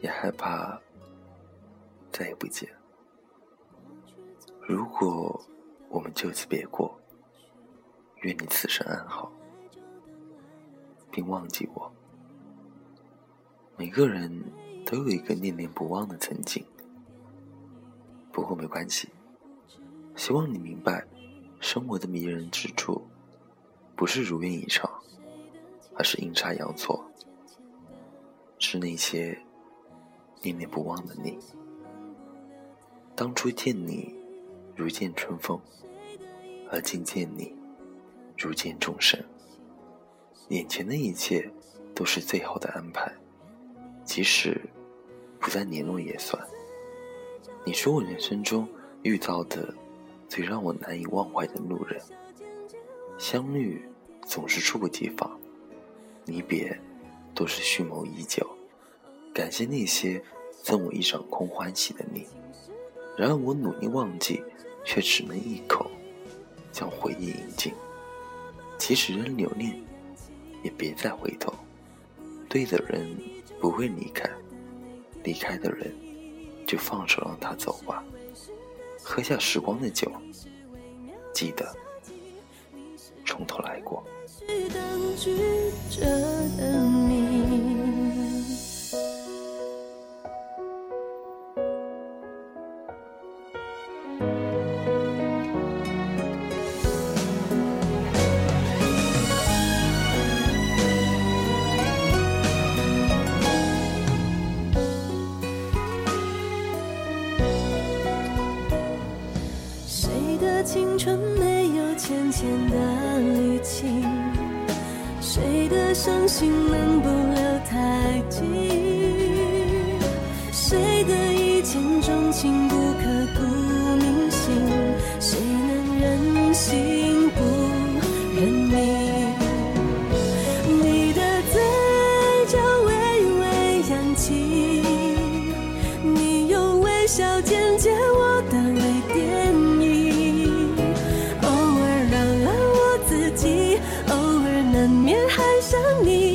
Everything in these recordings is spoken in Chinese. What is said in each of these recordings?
也害怕再也不见。如果我们就此别过，愿你此生安好，并忘记我。每个人都有一个念念不忘的曾经，不过没关系。希望你明白，生活的迷人之处，不是如愿以偿，而是阴差阳错。是那些念念不忘的你。当初见你如见春风，而今见你如见众生。眼前的一切都是最好的安排，即使不再联络也算。你是我人生中遇到的最让我难以忘怀的路人。相遇总是猝不及防，离别。都是蓄谋已久，感谢那些赠我一场空欢喜的你。然而我努力忘记，却只能一口将回忆饮尽。即使仍留恋，也别再回头。对的人不会离开，离开的人就放手让他走吧。喝下时光的酒，记得从头来过。伤心能不留太久？谁的一见钟情不刻骨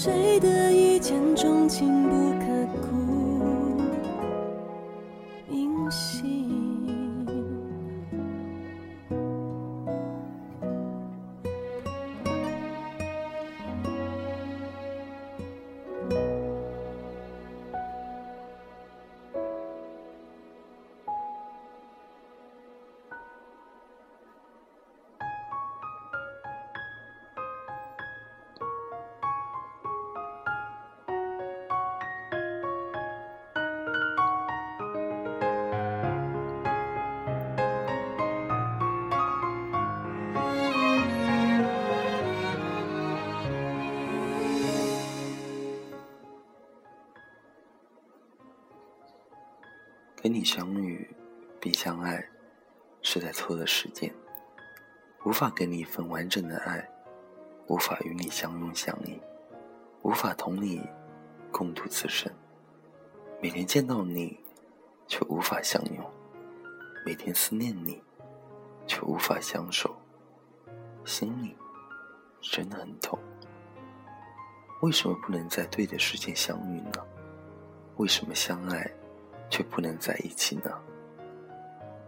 谁的一见钟情不跟你相遇并相爱，是在错的时间，无法给你一份完整的爱，无法与你相拥相依，无法同你共度此生。每天见到你，却无法相拥；每天思念你，却无法相守，心里真的很痛。为什么不能在对的时间相遇呢？为什么相爱却不能在一起呢？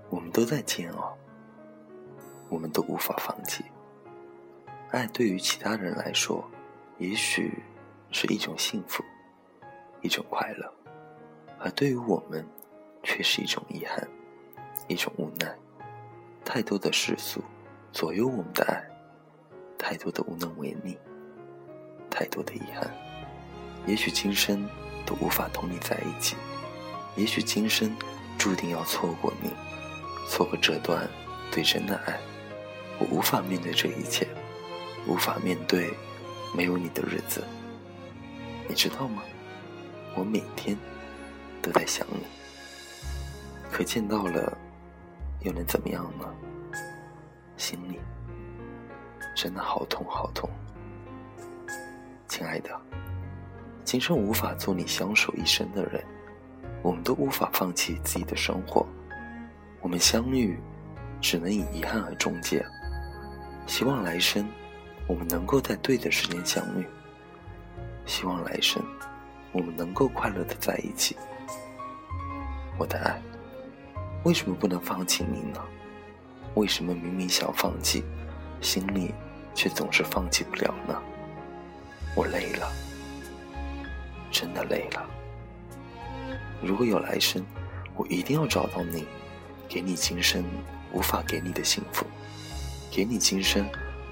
我们都在煎熬，我们都无法放弃。爱对于其他人来说，也许是一种幸福，一种快乐，而对于我们，却是一种遗憾，一种无奈。太多的世俗左右我们的爱，太多的无能为力，太多的遗憾。也许今生都无法同你在一起，也许今生注定要错过你，错过这段对人的爱。我无法面对这一切，无法面对没有你的日子。你知道吗？我每天都在想你，可见到了。又能怎么样呢？心里真的好痛好痛，亲爱的，今生无法做你相守一生的人，我们都无法放弃自己的生活，我们相遇只能以遗憾而终结。希望来生我们能够在对的时间相遇，希望来生我们能够快乐的在一起，我的爱。为什么不能放弃你呢？为什么明明想放弃，心里却总是放弃不了呢？我累了，真的累了。如果有来生，我一定要找到你，给你今生无法给你的幸福，给你今生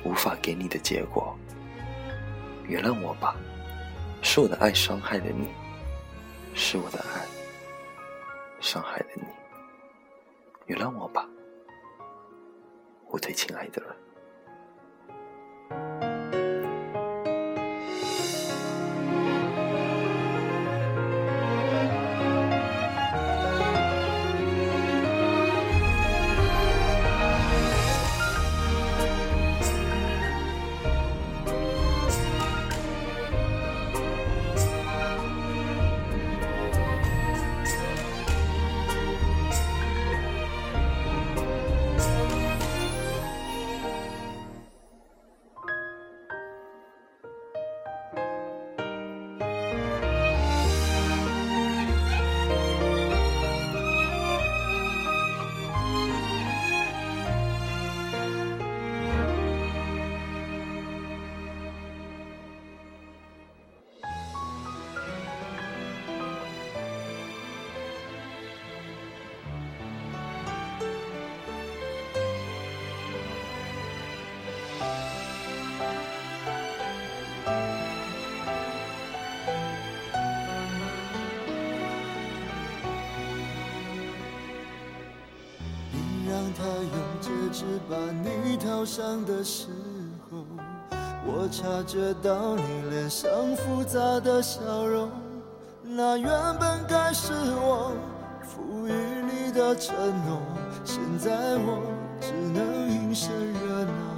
无法给你的结果。原谅我吧，是我的爱伤害了你，是我的爱伤害了你。原谅我吧，我最亲爱的人。他用戒指把你套上的时候，我察觉到你脸上复杂的笑容。那原本该是我赋予你的承诺，现在我只能隐身热闹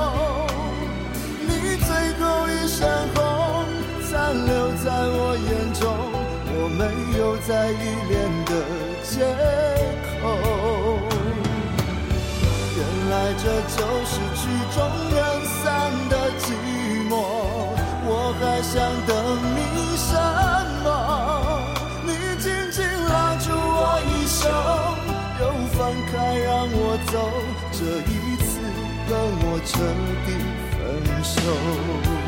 留在我眼中，我没有再依恋的借口。原来这就是曲终人散的寂寞，我还想等你什么？你紧紧拉住我衣袖，又放开让我走，这一次跟我彻底分手。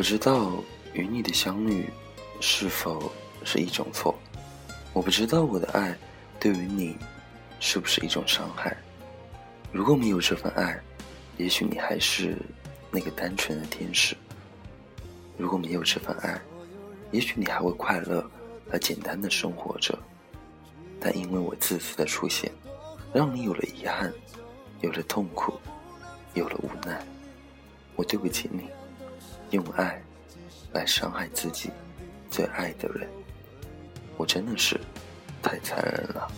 不知道与你的相遇是否是一种错？我不知道我的爱对于你是不是一种伤害？如果没有这份爱，也许你还是那个单纯的天使；如果没有这份爱，也许你还会快乐而简单的生活着。但因为我自私的出现，让你有了遗憾，有了痛苦，有了无奈。我对不起你，用爱来伤害自己最爱的人。我真的是太残忍了，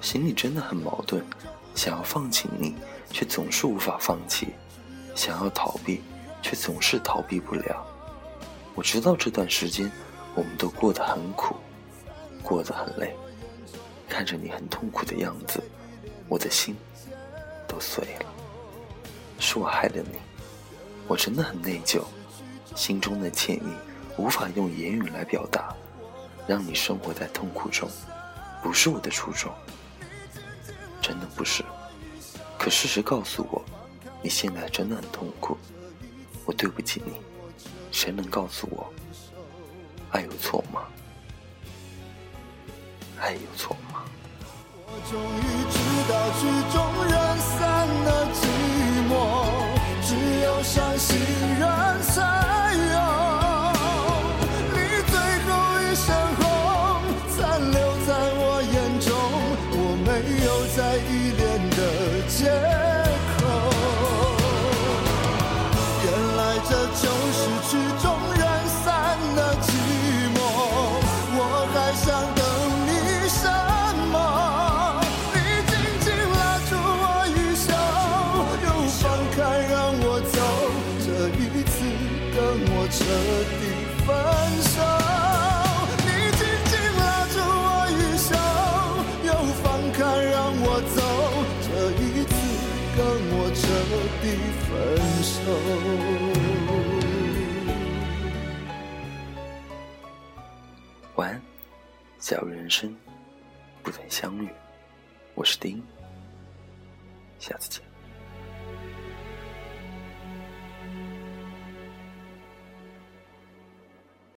心里真的很矛盾，想要放弃你，却总是无法放弃；想要逃避，却总是逃避不了。我知道这段时间我们都过得很苦，过得很累，看着你很痛苦的样子，我的心都碎了。是我害了你，我真的很内疚，心中的歉意无法用言语来表达。让你生活在痛苦中，不是我的初衷，真的不是。可事实告诉我，你现在真的很痛苦。我对不起你，谁能告诉我，爱有错吗？爱有错吗？我终于知道彻底分手。你紧紧拉着我衣袖，又放开让我走。这一次跟我彻底分手。晚安，假如人生不曾相遇，我是丁。下次见。